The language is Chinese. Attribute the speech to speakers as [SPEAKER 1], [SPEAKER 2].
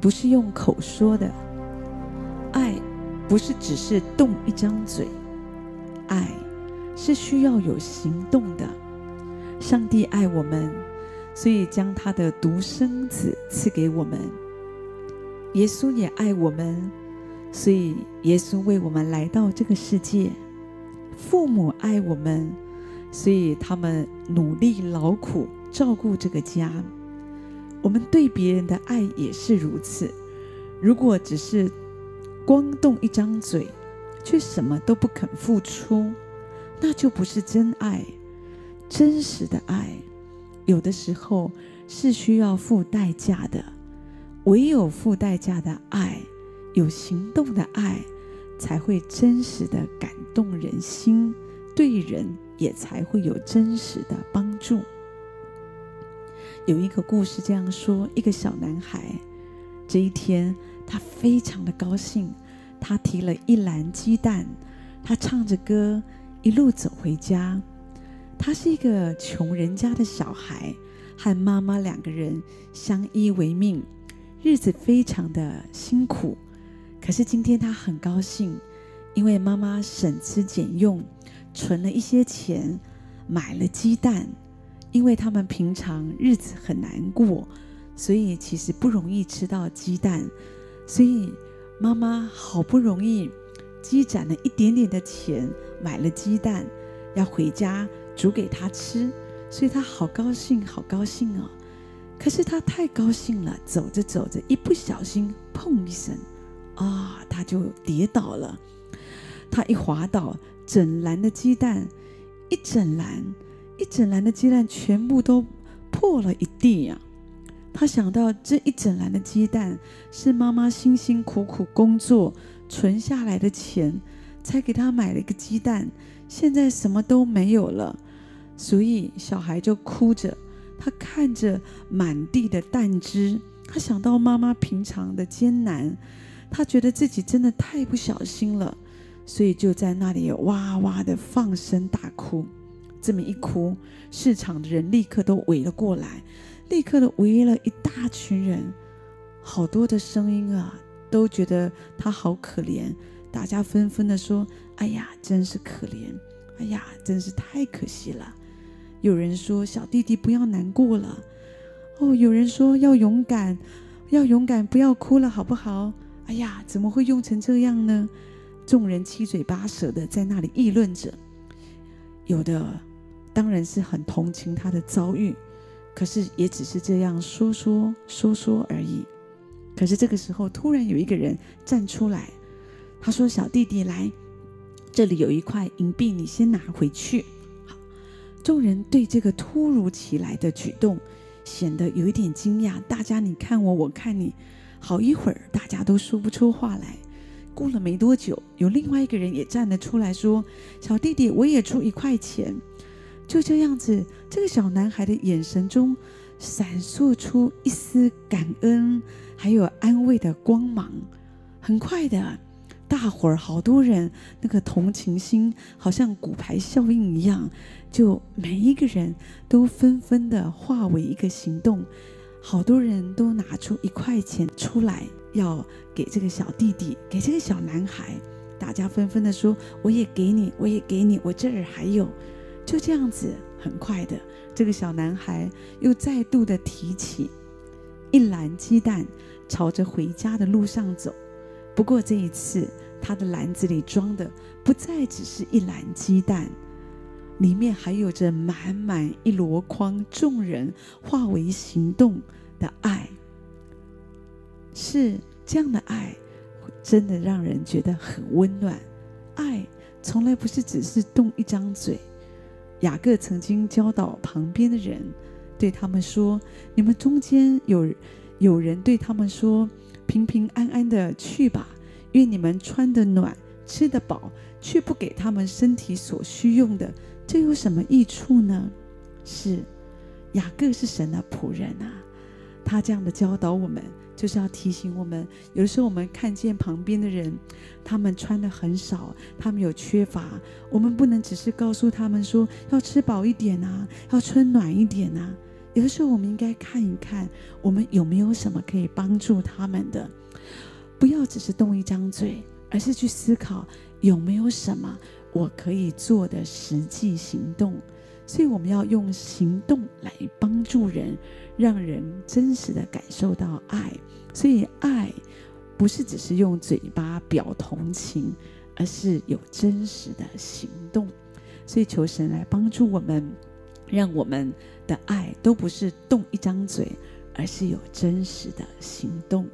[SPEAKER 1] 不是用口说的，爱不是只是动一张嘴，爱是需要有行动的。上帝爱我们，所以将他的独生子赐给我们。耶稣也爱我们，所以耶稣为我们来到这个世界。父母爱我们，所以他们努力劳苦照顾这个家。我们对别人的爱也是如此。如果只是光动一张嘴，却什么都不肯付出，那就不是真爱。真实的爱，有的时候是需要付代价的。唯有付代价的爱，有行动的爱，才会真实的感动人心，对人也才会有真实的帮助。有一个故事这样说：一个小男孩，这一天他非常的高兴，他提了一篮鸡蛋，他唱着歌一路走回家。他是一个穷人家的小孩，和妈妈两个人相依为命。日子非常的辛苦，可是今天他很高兴，因为妈妈省吃俭用，存了一些钱，买了鸡蛋。因为他们平常日子很难过，所以其实不容易吃到鸡蛋，所以妈妈好不容易积攒了一点点的钱，买了鸡蛋，要回家煮给他吃，所以他好高兴，好高兴哦。可是他太高兴了，走着走着，一不小心，砰一声，啊，他就跌倒了。他一滑倒，整篮的鸡蛋，一整篮，一整篮的鸡蛋全部都破了一地呀！他想到这一整篮的鸡蛋是妈妈辛辛苦苦工作存下来的钱，才给他买了一个鸡蛋，现在什么都没有了，所以小孩就哭着。他看着满地的蛋汁，他想到妈妈平常的艰难，他觉得自己真的太不小心了，所以就在那里哇哇的放声大哭。这么一哭，市场的人立刻都围了过来，立刻的围了一大群人，好多的声音啊，都觉得他好可怜。大家纷纷的说：“哎呀，真是可怜！哎呀，真是太可惜了。”有人说：“小弟弟不要难过了。”哦，有人说：“要勇敢，要勇敢，不要哭了，好不好？”哎呀，怎么会用成这样呢？众人七嘴八舌的在那里议论着。有的当然是很同情他的遭遇，可是也只是这样说说说说而已。可是这个时候，突然有一个人站出来，他说：“小弟弟，来，这里有一块银币，你先拿回去。”好众人对这个突如其来的举动显得有一点惊讶。大家你看我，我看你，好一会儿，大家都说不出话来。过了没多久，有另外一个人也站了出来说：“小弟弟，我也出一块钱。”就这样子，这个小男孩的眼神中闪烁出一丝感恩还有安慰的光芒。很快的。大伙儿好多人，那个同情心好像骨牌效应一样，就每一个人都纷纷的化为一个行动，好多人都拿出一块钱出来，要给这个小弟弟，给这个小男孩。大家纷纷的说：“我也给你，我也给你，我这儿还有。”就这样子，很快的，这个小男孩又再度的提起一篮鸡蛋，朝着回家的路上走。不过这一次，他的篮子里装的不再只是一篮鸡蛋，里面还有着满满一箩筐众人化为行动的爱。是这样的爱，真的让人觉得很温暖。爱从来不是只是动一张嘴。雅各曾经教导旁边的人，对他们说：“你们中间有有人对他们说。”平平安安的去吧，愿你们穿得暖，吃得饱，却不给他们身体所需用的，这有什么益处呢？是雅各是神的仆人啊，他这样的教导我们，就是要提醒我们，有的时候我们看见旁边的人，他们穿的很少，他们有缺乏，我们不能只是告诉他们说要吃饱一点啊，要穿暖一点啊。有的时候，我们应该看一看，我们有没有什么可以帮助他们的。不要只是动一张嘴，而是去思考有没有什么我可以做的实际行动。所以，我们要用行动来帮助人，让人真实的感受到爱。所以，爱不是只是用嘴巴表同情，而是有真实的行动。所以，求神来帮助我们，让我们的爱都不是动一张嘴，而是有真实的行动。